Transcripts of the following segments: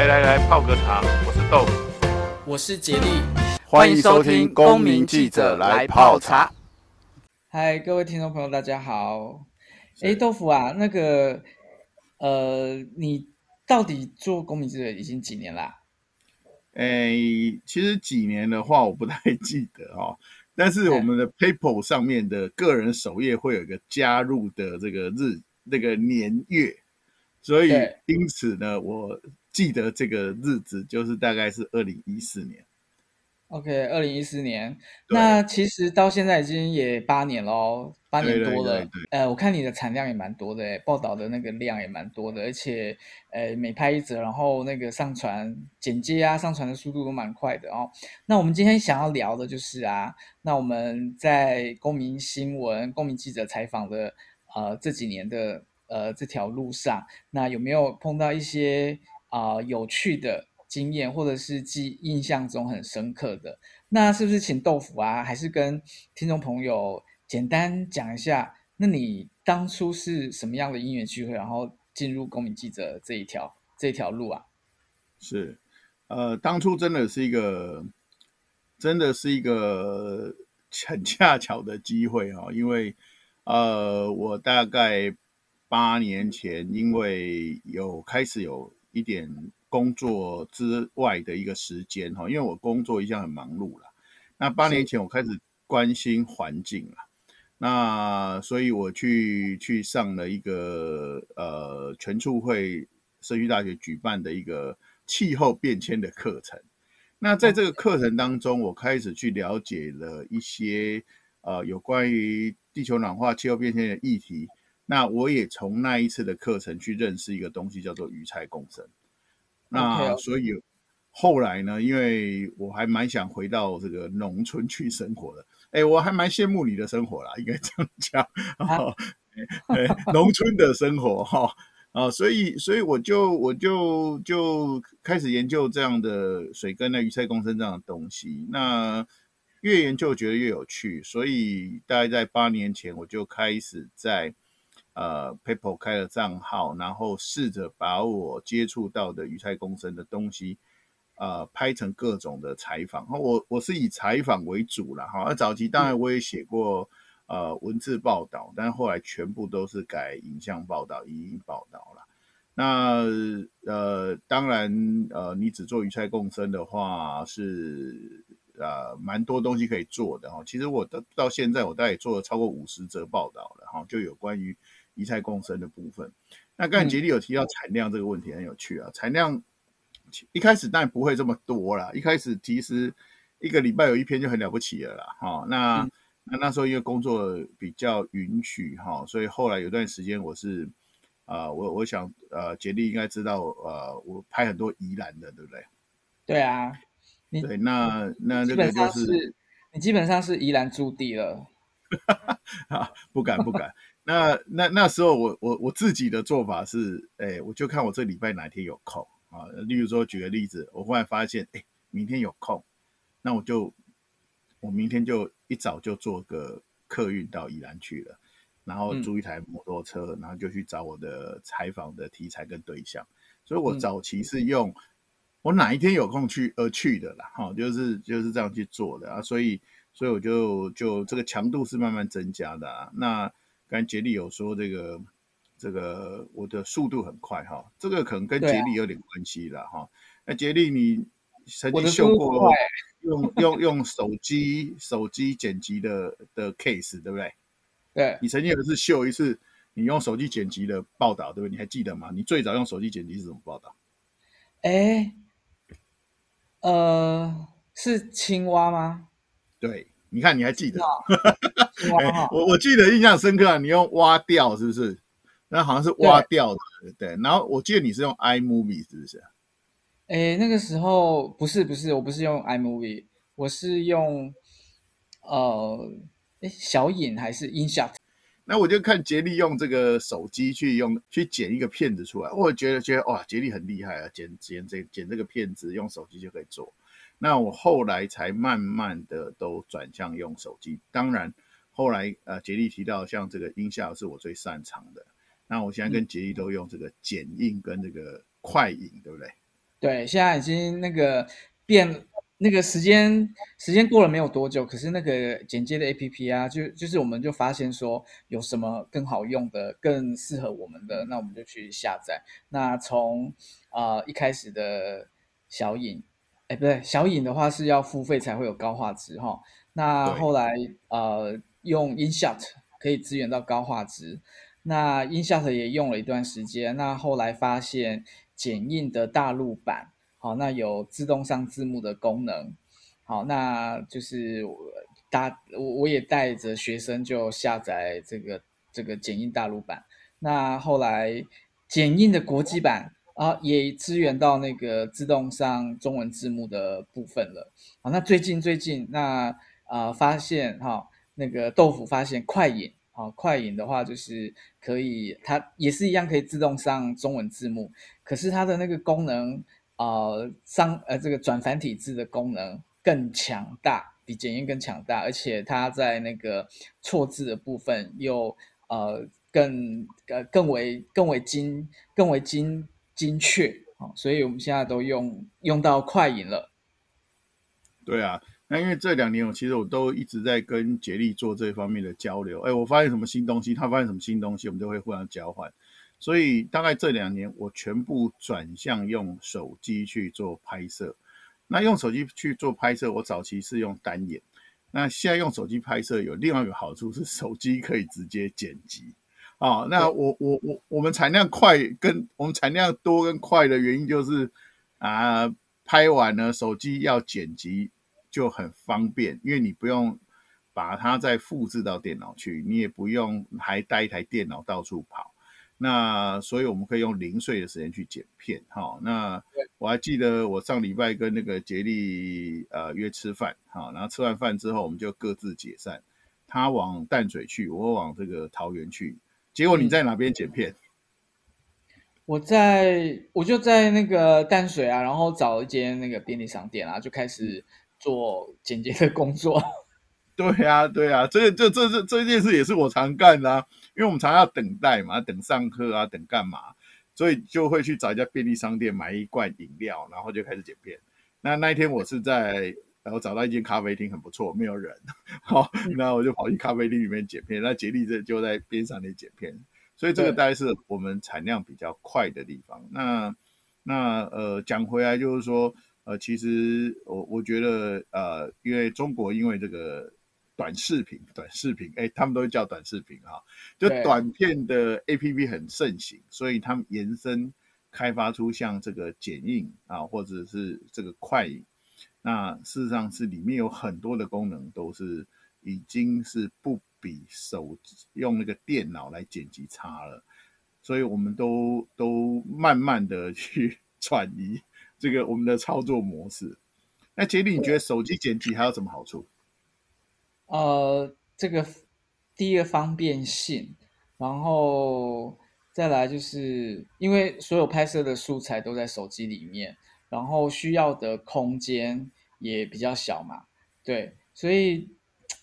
来来来，泡个茶。我是豆腐，我是杰力，欢迎收听《公民记者来泡茶》。嗨，各位听众朋友，大家好。哎，豆腐啊，那个，呃，你到底做公民记者已经几年啦？哎，其实几年的话，我不太记得哦。但是我们的 paper 上面的个人首页会有一个加入的这个日那个年月，所以因此呢，我记得这个日子就是大概是二零一四年。OK，二零一四年，那其实到现在已经也八年喽，八年多了。对对对对呃，我看你的产量也蛮多的，报道的那个量也蛮多的，而且呃，每拍一则，然后那个上传、剪接啊，上传的速度都蛮快的哦。那我们今天想要聊的就是啊，那我们在公民新闻、公民记者采访的呃这几年的呃这条路上，那有没有碰到一些啊、有趣的？经验或者是记印象中很深刻的，那是不是请豆腐啊？还是跟听众朋友简单讲一下？那你当初是什么样的因缘机会，然后进入公民记者这一条这一条路啊？是，呃，当初真的是一个，真的是一个 很恰巧的机会哈，因为呃，我大概八年前，因为有开始有一点。工作之外的一个时间哈，因为我工作一向很忙碌了。那八年前我开始关心环境了，那所以我去去上了一个呃全促会社区大学举办的一个气候变迁的课程。那在这个课程当中，我开始去了解了一些呃有关于地球暖化、气候变迁的议题。那我也从那一次的课程去认识一个东西，叫做鱼菜共生。那所以后来呢，因为我还蛮想回到这个农村去生活的，哎，我还蛮羡慕你的生活啦，应该这样讲，啊、哎，农村的生活哈，啊，所以所以我就我就就开始研究这样的水根的鱼菜共生这样的东西，那越研究觉得越有趣，所以大概在八年前我就开始在。呃 PayPal 开了账号，然后试着把我接触到的鱼菜共生的东西，呃，拍成各种的采访。我我是以采访为主了哈。那早期当然我也写过呃文字报道，但是后来全部都是改影像报道、影音报道了。那呃，当然呃，你只做鱼菜共生的话，是呃蛮多东西可以做的哈。其实我到到现在，我大概也做了超过五十则报道了哈，就有关于。鱼菜共生的部分，那刚才杰利有提到产量这个问题很有趣啊。产量一开始当然不会这么多啦，一开始其实一个礼拜有一篇就很了不起了啦。哈，那那那时候因为工作比较允许哈，所以后来有段时间我是啊，我我想呃，杰利应该知道呃，我拍很多宜兰的，对不对？对啊，对，那那这个就是你基本上是宜兰驻地了，啊，不敢不敢。那那那时候我我我自己的做法是，哎，我就看我这礼拜哪天有空啊。例如说，举个例子，我忽然发现，哎，明天有空，那我就我明天就一早就坐个客运到宜兰去了，然后租一台摩托车，嗯、然后就去找我的采访的题材跟对象。所以我早期是用我哪一天有空去而去的啦，哈，就是就是这样去做的啊。所以所以我就就这个强度是慢慢增加的啊。那刚才杰利有说这个，这个我的速度很快哈，这个可能跟杰利有点关系了哈。那杰利，你曾经秀过用用用手机手机剪辑的的 case 对不对？对，你曾经有一次秀一次你用手机剪辑的报道对不对？你还记得吗？你最早用手机剪辑是怎么报道？哎，呃，是青蛙吗？对。你看，你还记得？欸、我我记得印象深刻啊！你用挖掉是不是？那好像是挖掉的，对，对。然后我记得你是用 iMovie 是不是？哎、欸，那个时候不是不是，我不是用 iMovie，我是用呃，哎、欸，小影还是 InShot？那我就看杰利用这个手机去用去剪一个片子出来，我觉得觉得哇，杰利很厉害啊！剪剪这剪这个片子用手机就可以做。那我后来才慢慢的都转向用手机，当然后来呃杰利提到像这个音效是我最擅长的，那我现在跟杰利都用这个剪映跟这个快影，对不对？对，现在已经那个变。那个时间时间过了没有多久，可是那个剪接的 APP 啊，就就是我们就发现说有什么更好用的、更适合我们的，那我们就去下载。那从啊、呃、一开始的小影，哎不对，小影的话是要付费才会有高画质哈。那后来呃用 InShot 可以支援到高画质，那 InShot 也用了一段时间。那后来发现剪映的大陆版。好，那有自动上字幕的功能。好，那就是大我我也带着学生就下载这个这个剪映大陆版。那后来剪映的国际版啊，也支援到那个自动上中文字幕的部分了。好，那最近最近那啊、发现哈，那个豆腐发现快影，好，快影的话就是可以，它也是一样可以自动上中文字幕，可是它的那个功能。呃，上呃这个转繁体字的功能更强大，比剪映更强大，而且它在那个错字的部分又呃更呃更为更为精更为精精确啊、所以我们现在都用用到快影了。对啊，那因为这两年我其实我都一直在跟杰力做这方面的交流，哎，我发现什么新东西，他发现什么新东西，我们就会互相交换。所以大概这两年，我全部转向用手机去做拍摄。那用手机去做拍摄，我早期是用单眼。那现在用手机拍摄有另外一个好处是，手机可以直接剪辑。啊，那我我我我们产量快跟我们产量多跟快的原因就是啊，拍完了手机要剪辑就很方便，因为你不用把它再复制到电脑去，你也不用还带一台电脑到处跑。那所以我们可以用零碎的时间去剪片，哈。那我还记得我上礼拜跟那个杰利呃约吃饭，哈，然后吃完饭之后我们就各自解散，他往淡水去，我往这个桃园去。结果你在哪边剪片？我在我就在那个淡水啊，然后找一间那个便利商店啊，就开始做剪接的工作。对呀，对呀，这这这这这件事也是我常干的啊，因为我们常常要等待嘛，等上课啊，等干嘛，所以就会去找一家便利商店买一罐饮料，然后就开始剪片。那那一天我是在，然后找到一间咖啡厅很不错，没有人，好，那我就跑去咖啡厅里面剪片。那杰力这就在边上那剪片，所以这个大概是我们产量比较快的地方。那那呃讲回来就是说，呃其实我我觉得呃因为中国因为这个。短视频，短视频，哎，他们都叫短视频啊，就短片的 APP 很盛行，所以他们延伸开发出像这个剪映啊，或者是这个快影，那事实上是里面有很多的功能都是已经是不比手用那个电脑来剪辑差了，所以我们都都慢慢的去 转移这个我们的操作模式。那杰里，你觉得手机剪辑还有什么好处？呃，这个第一个方便性，然后再来就是因为所有拍摄的素材都在手机里面，然后需要的空间也比较小嘛，对，所以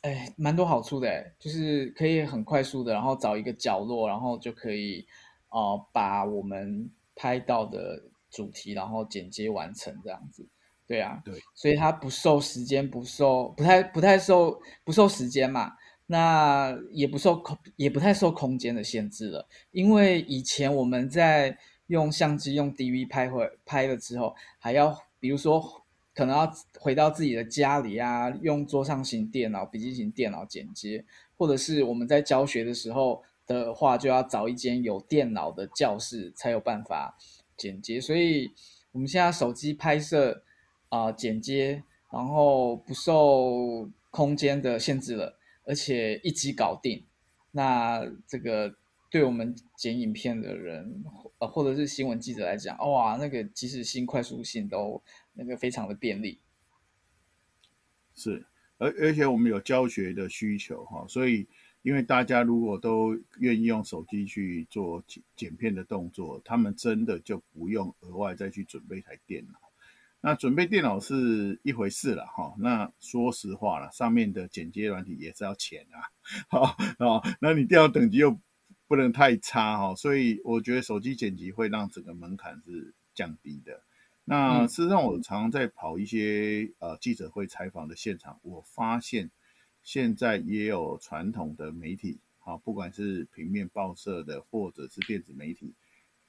哎，蛮多好处的，就是可以很快速的，然后找一个角落，然后就可以呃把我们拍到的主题，然后剪接完成这样子。对啊，对，所以它不受时间，不受不太不太受不受时间嘛，那也不受空也不太受空间的限制了。因为以前我们在用相机用 DV 拍回拍了之后，还要比如说可能要回到自己的家里啊，用桌上型电脑、笔记型电脑剪接，或者是我们在教学的时候的话，就要找一间有电脑的教室才有办法剪接。所以我们现在手机拍摄。啊、剪接，然后不受空间的限制了，而且一机搞定。那这个对我们剪影片的人，呃，或者是新闻记者来讲，哇，那个即时性、快速性都那个非常的便利。是，而而且我们有教学的需求哈，所以因为大家如果都愿意用手机去做剪剪片的动作，他们真的就不用额外再去准备一台电脑。那准备电脑是一回事了哈，那说实话了，上面的剪接软体也是要钱啊，好啊，那你电脑等级又不能太差哈，所以我觉得手机剪辑会让整个门槛是降低的。那事实上，我常常在跑一些呃记者会采访的现场，我发现现在也有传统的媒体，啊，不管是平面报社的，或者是电子媒体，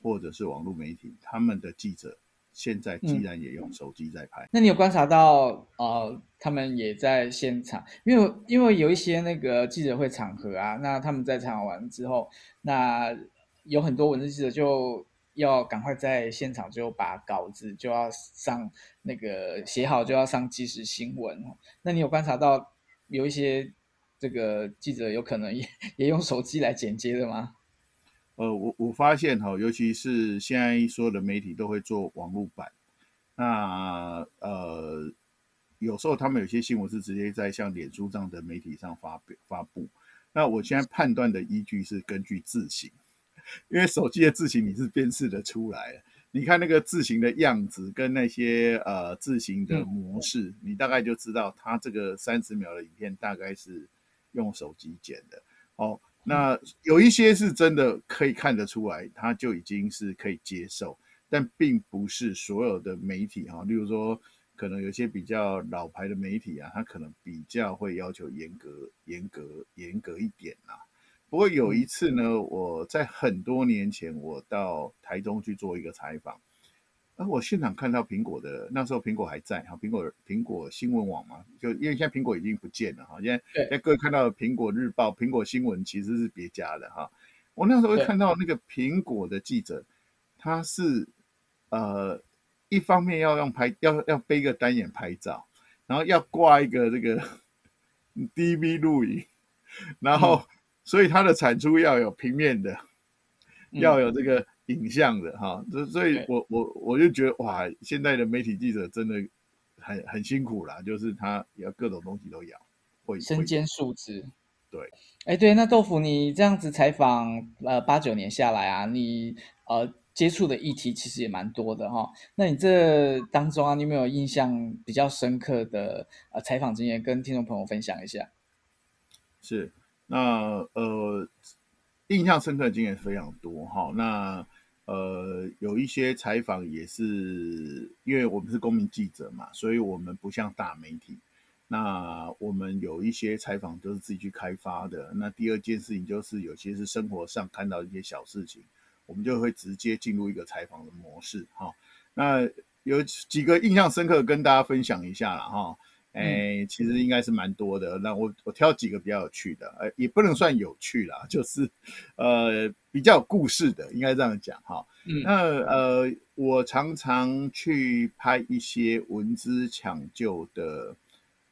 或者是网络媒体，他们的记者现在既然也用手机在拍。嗯，那你有观察到呃，他们也在现场，因为因为有一些那个记者会场合啊，那他们在采访完之后，那有很多文字记者就。要赶快在现场就把稿子就要上那个写好，就要上即时新闻。那你有观察到有一些这个记者有可能也也用手机来剪接的吗？呃，我我发现哈，尤其是现在所有的媒体都会做网络版，那呃，有时候他们有些新闻是直接在像脸书这样的媒体上发表发布。那我现在判断的依据是根据字型。因为手机的字型你是辨识的出来的，你看那个字型的样子跟那些呃字型的模式，你大概就知道它这个三十秒的影片大概是用手机剪的。哦，那有一些是真的可以看得出来，他就已经是可以接受，但并不是所有的媒体哈，例如说可能有些比较老牌的媒体啊，他可能比较会要求严格、严格、严格一点啊。不过有一次呢，我在很多年前，我到台中去做一个采访，而我现场看到苹果的，那时候苹果还在哈，苹果苹果新闻网嘛，就因为现在苹果已经不见了哈，现在现在各位看到的苹果日报、苹果新闻其实是别家的哈。我那时候会看到那个苹果的记者，他是呃一方面要用拍，要要背个单眼拍照，然后要挂一个这个 DV 录影，然后。所以它的产出要有平面的，嗯、要有这个影像的哈，所所以我我我就觉得哇，现在的媒体记者真的很很辛苦啦，就是他要各种东西都要，会身兼数职。对，哎对，那豆腐你这样子采访呃八九年下来啊，你呃接触的议题其实也蛮多的哈。那你这当中啊，你有没有印象比较深刻的呃采访经验，跟听众朋友分享一下？是。那呃，印象深刻的经验非常多哈。那呃，有一些采访也是，因为我们是公民记者嘛，所以我们不像大媒体。那我们有一些采访都是自己去开发的。那第二件事情就是，有些是生活上看到一些小事情，我们就会直接进入一个采访的模式哈。那有几个印象深刻，跟大家分享一下了哈。哎，其实应该是蛮多的。那我我挑几个比较有趣的，呃，也不能算有趣啦，就是呃比较有故事的，应该这样讲哈。嗯，那呃，我常常去拍一些文资抢救的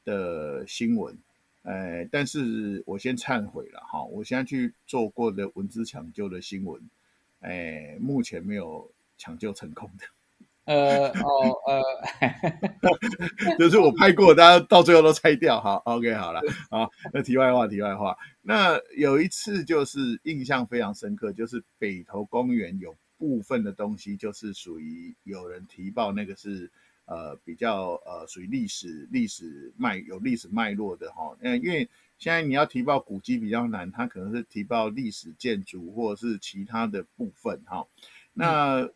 的新闻，呃，但是我先忏悔了哈，我现在去做过的文资抢救的新闻，哎，目前没有抢救成功的。呃哦呃，就是我拍过，大家到最后都拆掉。好，OK，好了，好。那题外话，题外话。那有一次就是印象非常深刻，就是北投公园有部分的东西，就是属于有人提报那个是呃比较呃属于历史历史脉有历史脉络的哈。嗯，因为现在你要提报古迹比较难，它可能是提报历史建筑或者是其他的部分哈。那。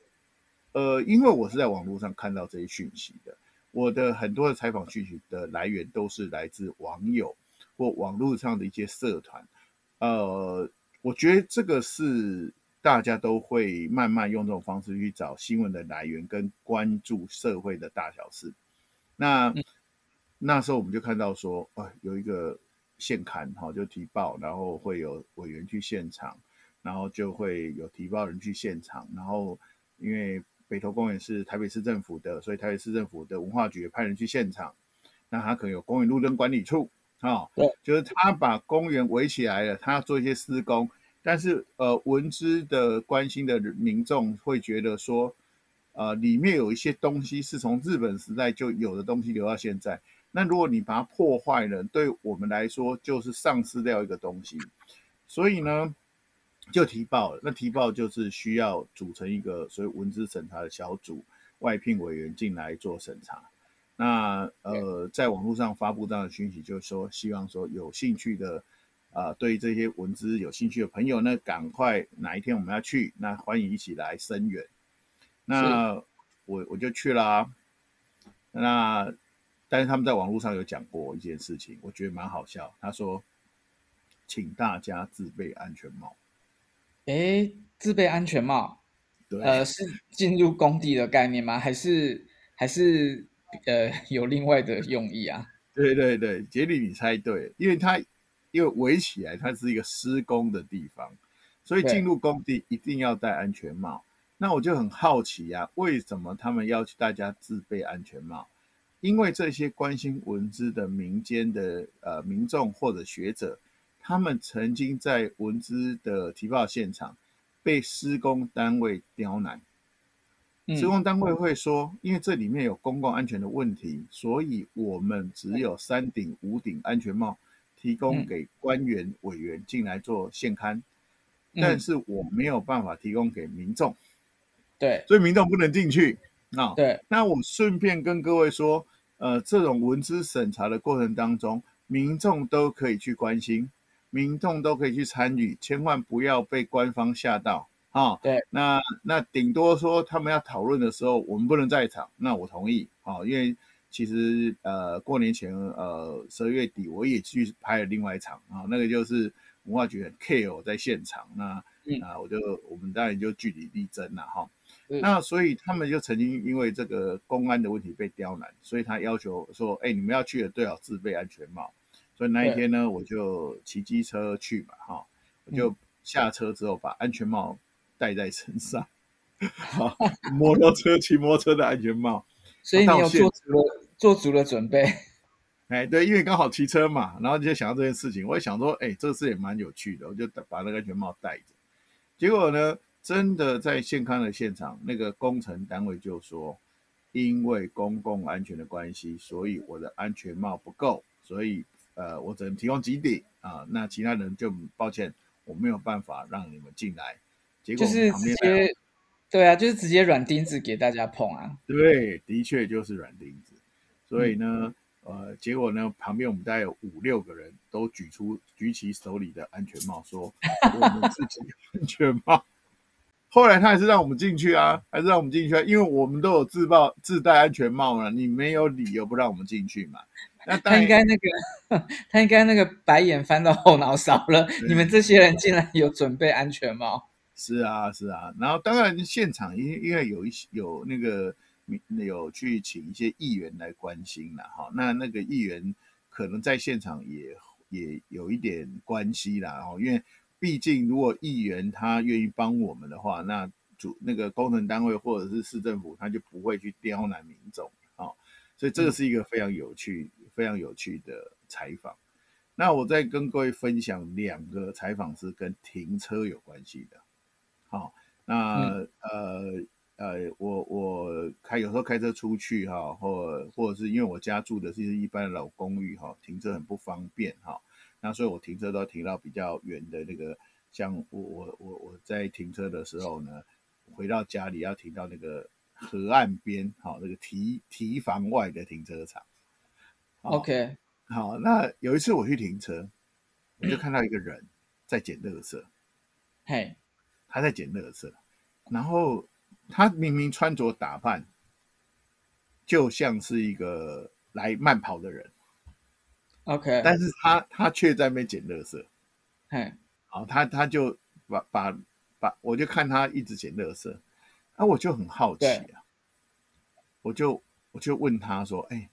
呃，因为我是在网络上看到这些讯息的，我的很多的采访讯息的来源都是来自网友或网络上的一些社团。呃，我觉得这个是大家都会慢慢用这种方式去找新闻的来源跟关注社会的大小事。那那时候我们就看到说，呃，有一个现刊哈，就提报，然后会有委员去现场，然后就会有提报人去现场，然后因为北投公园是台北市政府的，所以台北市政府的文化局也派人去现场。那他可能有公园路灯管理处啊，就是他把公园围起来了，他要做一些施工。但是呃，文资的关心的民众会觉得说，呃，里面有一些东西是从日本时代就有的东西留到现在。那如果你把它破坏了，对我们来说就是丧失掉一个东西。所以呢，就提报了，那提报就是需要组成一个所谓文字审查的小组，外聘委员进来做审查。那呃，在网络上发布这样的讯息，就是说希望说有兴趣的啊、呃，对这些文字有兴趣的朋友呢，赶快哪一天我们要去，那欢迎一起来声援。那我我就去啦。那但是他们在网络上有讲过一件事情，我觉得蛮好笑。他说，请大家自备安全帽。诶，自备安全帽，对，呃，是进入工地的概念吗？还是还是呃有另外的用意啊？对对对，杰里你猜对，因为它因为围起来，它是一个施工的地方，所以进入工地一定要戴安全帽。那我就很好奇呀、啊，为什么他们要求大家自备安全帽？因为这些关心文字的民间的呃民众或者学者，他们曾经在文资的提报现场被施工单位刁难。施工单位会说，因为这里面有公共安全的问题，所以我们只有三顶、五顶安全帽提供给官员委员进来做现刊，但是我没有办法提供给民众。对，所以民众不能进去。啊，对，那我顺便跟各位说，呃，这种文资审查的过程当中，民众都可以去关心，民众都可以去参与，千万不要被官方吓到啊。对，那那顶多说他们要讨论的时候，我们不能在场，那我同意啊，因为其实呃过年前呃十二月底我也去拍了另外一场啊，那个就是文化局很 care 在现场，那、嗯、啊我就我们当然就据理力争了哈。那所以他们就曾经因为这个公安的问题被刁难，所以他要求说：“哎，你们要去的最好自备安全帽。”所以那一天呢，我就骑机车去嘛，哈，我就下车之后把安全帽戴在身上，好，摩托车骑摩托车的安全帽。所以你有做足了做足了准备。哎，对，因为刚好骑车嘛，然后就想到这件事情，我也想说，哎，这个事也蛮有趣的，我就把那个安全帽戴着。结果呢？真的在现康的现场，那个工程单位就说，因为公共安全的关系，所以我的安全帽不够，所以呃，我只能提供几顶啊。那其他人就抱歉，我没有办法让你们进来。结果就是直接，对啊，就是直接软钉子给大家碰啊。对，的确就是软钉子。所以呢，嗯、呃，结果呢，旁边我们大概有五六个人都举出举起手里的安全帽，说我们自己安全帽。后来他还是让我们进去啊，还是让我们进去啊，因为我们都有自报自带安全帽了，你没有理由不让我们进去嘛。那他应该那个，他应该那个白眼翻到后脑勺了。你们这些人竟然有准备安全帽？是啊，是啊。然后当然现场因因为有一些有那个有去请一些议员来关心了哈，那那个议员可能在现场也也有一点关系啦，哦，因为。毕竟，如果议员他愿意帮我们的话，那主那个工程单位或者是市政府，他就不会去刁难民众啊。所以这个是一个非常有趣、嗯、非常有趣的采访。那我再跟各位分享两个采访是跟停车有关系的。好，那、嗯、呃呃，我我开有时候开车出去哈，或或者是因为我家住的是一般的老公寓哈，停车很不方便哈。那所以，我停车都要停到比较远的那个，像我我我我在停车的时候呢，回到家里要停到那个河岸边，好，那个堤堤防外的停车场。OK，好，那有一次我去停车，我就看到一个人在捡垃圾，嘿，他在捡垃圾，然后他明明穿着打扮，就像是一个来慢跑的人。OK，但是他他却在那边捡垃圾，嘿，好，他他就把把把，我就看他一直捡垃圾，那我就很好奇啊，我就我就问他说，哎，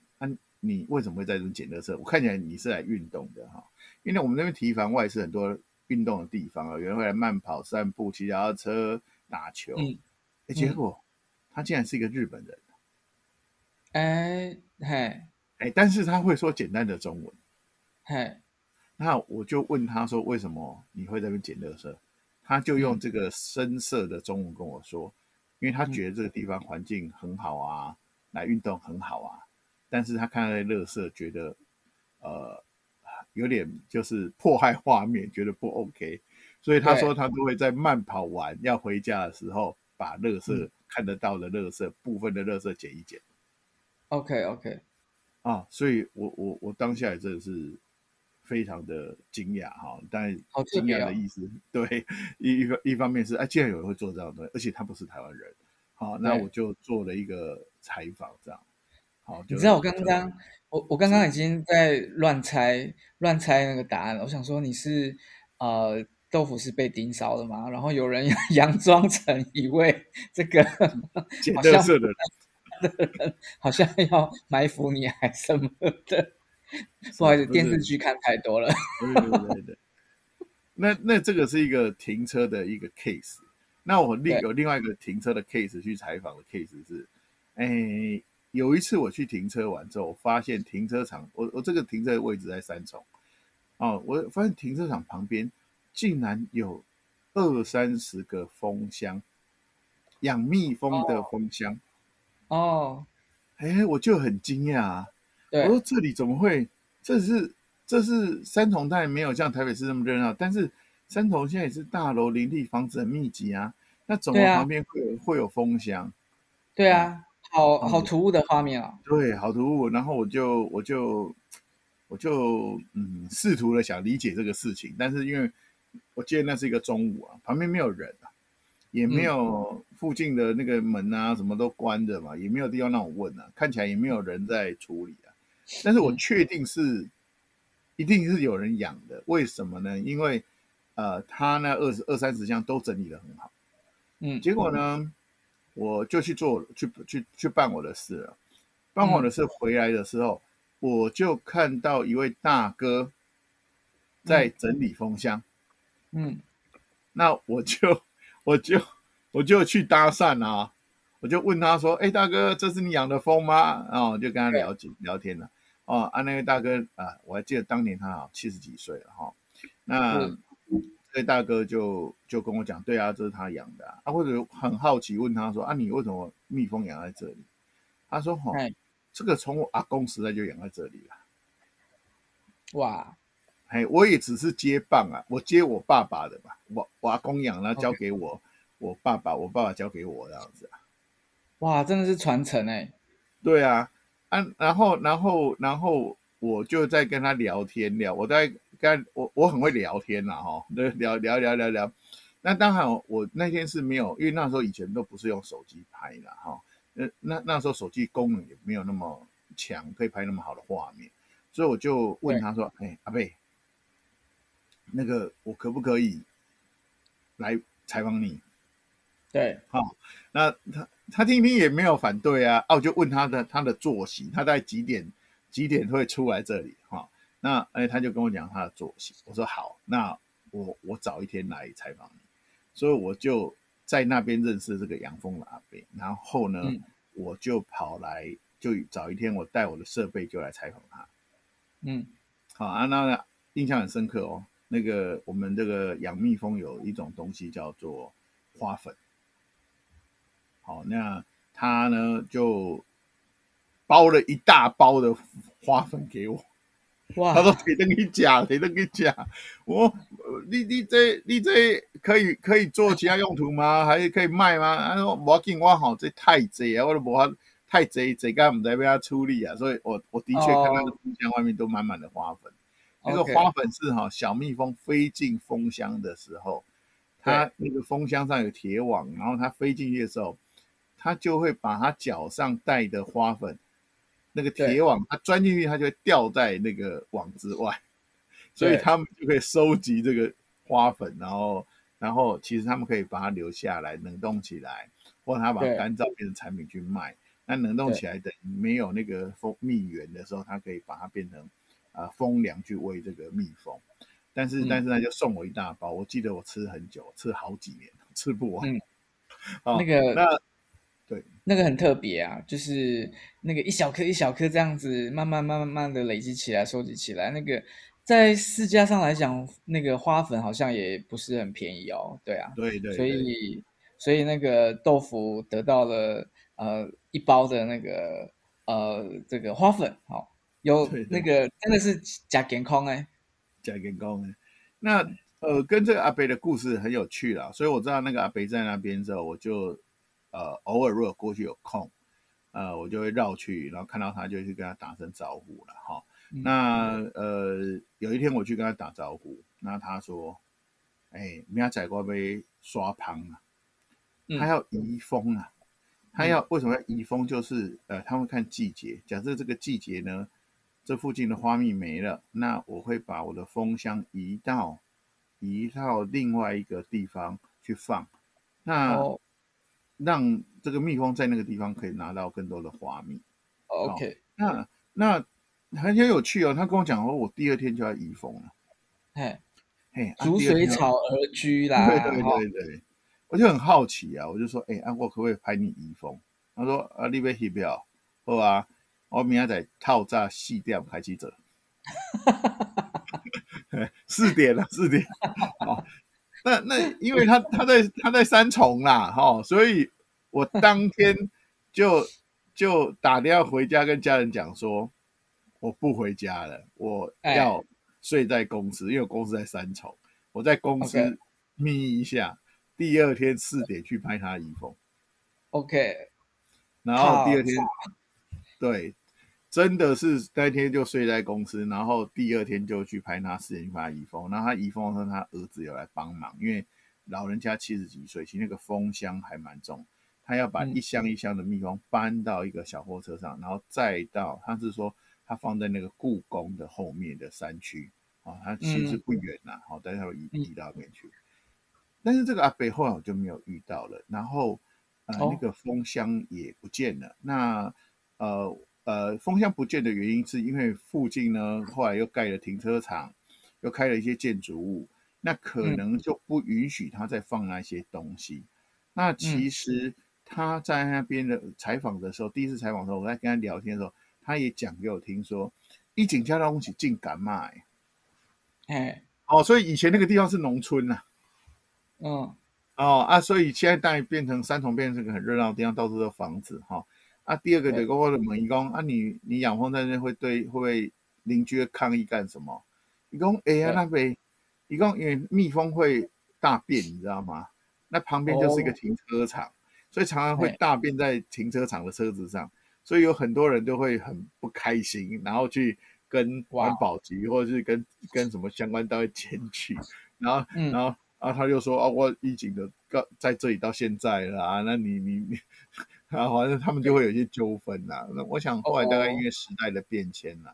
你为什么会在这边捡垃圾？我看起来你是来运动的哈，因为我们那边提防外是很多运动的地方啊，有人会来慢跑、散步、骑脚踏车、打球，嗯，哎，结果、嗯、他竟然是一个日本人，哎，嘿。哎，但是他会说简单的中文，嘿，那我就问他说，为什么你会在那边捡垃圾？他就用这个深色的中文跟我说，因为他觉得这个地方环境很好啊，来运动很好啊，但是他看到那乐色，觉得呃有点就是破坏画面，觉得不 OK，所以他说他都会在慢跑完要回家的时候，把乐色看得到的乐色部分的乐色剪一剪。OK OK。啊，所以我我我当下也真的是非常的惊讶哈，但惊讶的意思，对，一一个一方面是哎，竟然有人会做这样的东西，而且他不是台湾人，好，那我就做了一个采访，这样。好，你知道我刚刚我我刚刚已经在乱猜乱猜那个答案了。我想说你是呃豆腐是被盯梢的吗？然后有人 佯装成一位这个 好像的人，好像要埋伏你还什么的。不好意思，电视剧看太多了。对对对对。那那这个是一个停车的一个 case。那我另有另外一个停车的 case 去采访的 case 是，哎，有一次我去停车完之后，我发现停车场，我我这个停车的位置在三重，哦，我发现停车场旁边竟然有二三十个蜂箱，养蜜蜂的蜂箱。哦，哎，我就很惊讶啊，我说这里怎么会？这是这是三重，当然没有像台北市那么热闹，但是。三重现在也是大楼林立，房子很密集啊。那怎么旁边会有、啊、会有蜂箱？对啊，好好突兀的画面啊。对，好突兀。然后我就我就我就嗯，试图的想理解这个事情，但是因为我记得那是一个中午啊，旁边没有人啊，也没有附近的那个门啊，什么都关着嘛，也没有地方让我问啊，看起来也没有人在处理啊。但是我确定是、嗯、一定是有人养的，为什么呢？因为呃，他那二十二三十箱都整理的很好，嗯，结果呢，嗯、我就去做去去去办我的事了。办我的事回来的时候，嗯、我就看到一位大哥在整理蜂箱，嗯，那我就我就我就去搭讪啊，我就问他说：“哎，大哥，这是你养的蜂吗？”然后我就跟他聊起聊天了。哦，啊，那位大哥啊，我还记得当年他啊七十几岁了哈、哦，那。嗯这大哥就就跟我讲，对啊，这是他养的啊，或者很好奇问他说啊，你为什么蜜蜂养在这里？他说哈，这个从我阿公时代就养在这里了。哇，嘿，我也只是接棒啊，我接我爸爸的嘛，我我阿公养了，交给我，我爸爸，我爸爸交给我这样子啊。哇，真的是传承哎。对啊，啊，然后然后然后我就在跟他聊天聊，我在。跟我我很会聊天呐，哈，对，聊聊聊聊聊。那当然，我那天是没有，因为那时候以前都不是用手机拍的，哈。那那那时候手机功能也没有那么强，可以拍那么好的画面，所以我就问他说：“哎，阿贝，那个我可不可以来采访你？”对，好，那他他听听也没有反对啊。啊，我就问他的他的作息，他在几点几点会出来这里？哈。那哎，他就跟我讲他的作息。我说好，那我我早一天来采访你，所以我就在那边认识这个养蜂的阿伯。然后呢，嗯、我就跑来，就早一天我带我的设备就来采访他。嗯，好啊，那印象很深刻哦。那个我们这个养蜜蜂有一种东西叫做花粉。好，那他呢就包了一大包的花粉给我。哇！他说：“可以跟你讲，可以跟你讲。我，你你这你这可以可以做其他用途吗？还是可以卖吗？”他说：“我紧我好这太贼啊，我都无法太贼贼，干唔知被他处理啊。”所以我我的确看那个蜂箱外面都满满的花粉。Oh. 那个花粉是哈小蜜蜂飞进蜂箱的时候，它那个蜂箱上有铁网，然后它飞进去的时候，它就会把它脚上带的花粉。那个铁网，它钻进去，它就会掉在那个网之外，所以他们就可以收集这个花粉，然后，然后其实他们可以把它留下来，冷冻起来，或者他把它干燥变成产品去卖。那冷冻起来等于没有那个蜂蜜源的时候，它可以把它变成啊、呃、蜂粮去喂这个蜜蜂。但是，嗯、但是他就送我一大包，我记得我吃很久，吃好几年，吃不完。嗯，哦、那个那。对，那个很特别啊，就是那个一小颗一小颗这样子，慢慢慢慢慢的累积起来，收集起来。那个在市价上来讲，那个花粉好像也不是很便宜哦。对啊，对对，对，所以所以那个豆腐得到了呃一包的那个呃这个花粉，好、哦、有那个真的是假健康哎，假健康哎。那呃跟这个阿北的故事很有趣啦，所以我知道那个阿北在那边之后，我就。呃，偶尔如果过去有空，呃，我就会绕去，然后看到他就去跟他打声招呼了哈。嗯、那呃，有一天我去跟他打招呼，那他说：“哎，明仔载过要刷胖啊，他要移蜂啊。嗯”他要为什么要移风？就是呃，他会看季节。假设这个季节呢，这附近的花蜜没了，那我会把我的蜂箱移到移到另外一个地方去放，那让这个蜜蜂在那个地方可以拿到更多的花蜜。OK，那那很很有趣哦。他跟我讲说，我第二天就要移蜂了。嘿，嘿，逐水草而居啦。对对对对。我就很好奇啊，我就说，哎、欸，啊，我可不可以拍你移蜂？他说，啊，你要翕票，好啊，我明仔载套炸四点开始做，四点了，四点。哦，那那因为他他在他在三重啦，哈、哦，所以我当天就就打电话回家跟家人讲说，我不回家了，我要睡在公司，欸、因为我公司在三重，我在公司眯一下。第二天四点去拍他移风，OK，然后第二天，对，真的是那天就睡在公司，然后第二天就去拍他四点去拍他移风，然后他移风的时候，他儿子有来帮忙，因为老人家七十几岁，其实那个蜂箱还蛮重，他要把一箱一箱的蜜蜂搬到一个小货车上，然后再到，他是说他放在那个故宫的后面的山区，啊，他其实不远呐，好，但是他会移移到那边去。但是这个阿北后来我就没有遇到了，然后呃、哦、那个蜂箱也不见了。那呃呃风箱不见的原因是因为附近呢后来又盖了停车场，又开了一些建筑物，那可能就不允许他再放那些东西。嗯、那其实他在那边的采访的时候，嗯、第一次采访的时候，我在跟他聊天的时候，他也讲给我听说，一整家东西竟敢卖，哎，哦，所以以前那个地方是农村呐、啊。嗯，哦啊，所以现在当然变成三重，变成一个很热闹的地方，到处都房子哈。啊，第二个就是我的问伊讲，啊你你养蜂在那会对会不会邻居抗议干什么？伊讲哎呀那边，伊讲因为蜜蜂会大便，你知道吗？那旁边就是一个停车场，哦、所以常常会大便在停车场的车子上，所以有很多人都会很不开心，然后去跟环保局或者是跟跟什么相关单位检举，然后、嗯、然后。啊，他就说啊，我已经的在这里到现在了啊，那你你你，啊，反正他们就会有一些纠纷呐。那我想后来大概因为时代的变迁呐，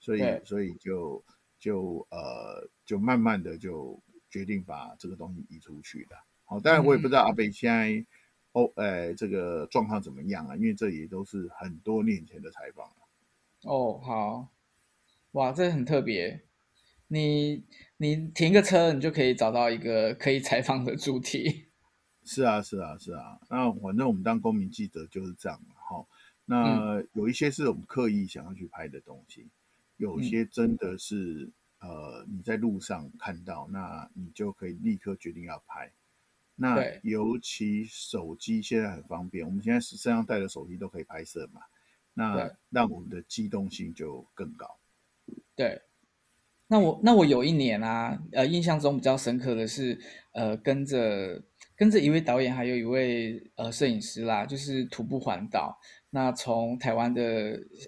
所以所以就就呃就慢慢的就决定把这个东西移出去的。好，当然我也不知道阿北现在哦，哎，这个状况怎么样啊？因为这也都是很多年前的采访了。哦，好，哇，这很特别。你你停个车，你就可以找到一个可以采访的主题。是啊，是啊，是啊。那反正我们当公民记者就是这样嘛，哈。那有一些是我们刻意想要去拍的东西，有些真的是、嗯、呃你在路上看到，那你就可以立刻决定要拍。那尤其手机现在很方便，我们现在身上带的手机都可以拍摄嘛，那让我们的机动性就更高。对。那我那我有一年啊，呃，印象中比较深刻的是，呃，跟着跟着一位导演，还有一位呃摄影师啦，就是徒步环岛。那从台湾的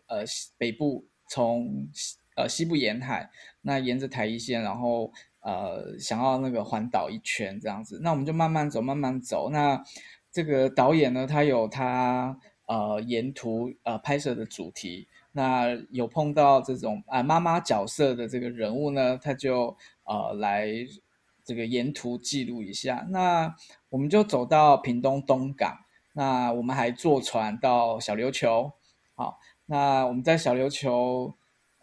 呃北部，从呃西部沿海，那沿着台一线，然后呃想要那个环岛一圈这样子。那我们就慢慢走，慢慢走。那这个导演呢，他有他呃沿途呃拍摄的主题。那有碰到这种啊妈妈角色的这个人物呢，他就呃来这个沿途记录一下。那我们就走到屏东东港，那我们还坐船到小琉球。好，那我们在小琉球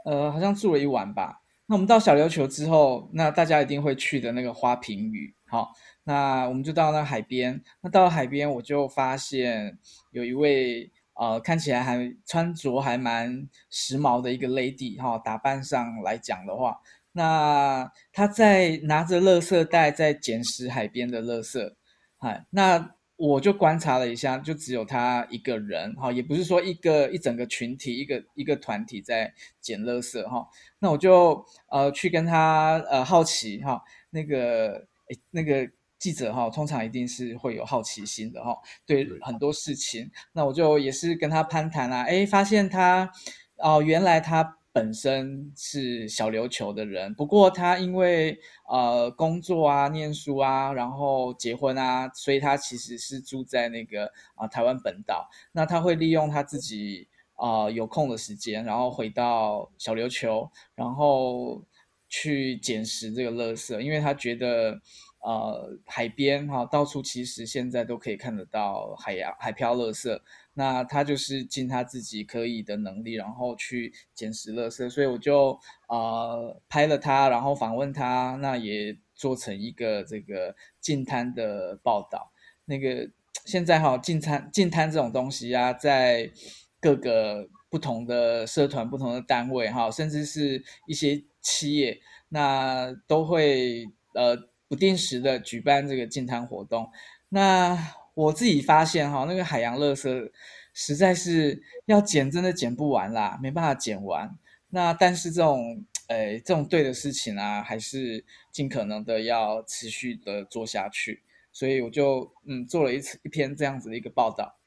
呃好像住了一晚吧。那我们到小琉球之后，那大家一定会去的那个花瓶屿。好，那我们就到那海边。那到了海边，我就发现有一位。呃，看起来还穿着还蛮时髦的一个 lady 哈、打扮上来讲的话，那他在拿着垃圾袋在捡拾海边的垃圾，嗨，那我就观察了一下，就只有他一个人哈、哦，也不是说一个一整个群体，一个一个团体在捡垃圾哈、哦，那我就呃去跟他呃好奇哈、哦，那个诶那个。记者哈，通常一定是会有好奇心的哈，对很多事情，那我就也是跟他攀谈啊，哎，发现他哦，原来他本身是小琉球的人，不过他因为呃工作啊、念书啊，然后结婚啊，所以他其实是住在那个啊、台湾本岛。那他会利用他自己啊、有空的时间，然后回到小琉球，然后去捡拾这个垃圾，因为他觉得呃海边哈、到处其实现在都可以看得到海洋海漂垃圾。那他就是尽他自己可以的能力，然后去捡拾垃圾，所以我就呃拍了他，然后访问他，那也做成一个这个净滩的报道。那个现在哈净滩净滩这种东西啊，在各个不同的社团、不同的单位哈，甚至是一些企业，那都会呃不定时的举办这个净滩活动。那我自己发现哈，那个海洋垃圾实在是要捡，真的捡不完啦，没办法捡完。那但是这种，诶，这种对的事情啊，还是尽可能的要持续的做下去。所以我就嗯做了一次一篇这样子的一个报道。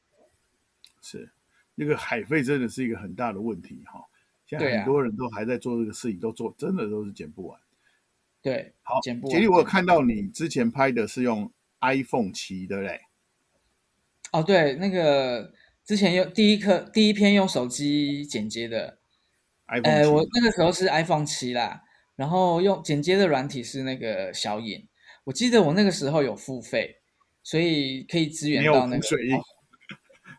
是，那个海费真的是一个很大的问题哈。现在很多人都还在做这个事情，都做真的都是捡不完。对，好。杰利，我有看到你之前拍的是用 iPhone 七，对不对？哦，对，那个之前用第一颗第一篇用手机剪接的，iPhone 7，呃，我那个时候是 iPhone 七啦，然后用剪接的软体是那个小影，我记得我那个时候有付费，所以可以支援到那个，水印。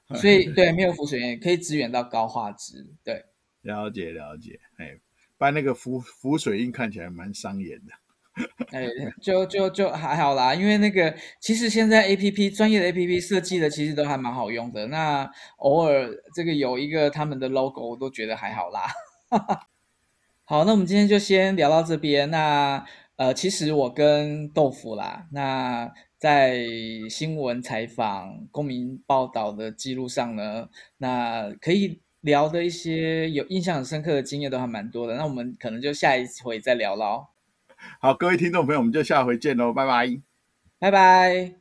哦、所以对，没有浮水印可以支援到高画质，对，了解了解，哎，不然那个浮浮水印看起来蛮伤眼的。哎，就就就还好啦，因为那个其实现在 A P P 专业的 A P P 设计的其实都还蛮好用的。那偶尔这个有一个他们的 logo，我都觉得还好啦。好，那我们今天就先聊到这边。那呃，其实我跟豆腐啦，那在新闻采访、公民报道的记录上呢，那可以聊的一些有印象很深刻的经验都还蛮多的。那我们可能就下一回再聊喽。好，各位听众朋友，我们就下回见喽，拜拜，拜拜。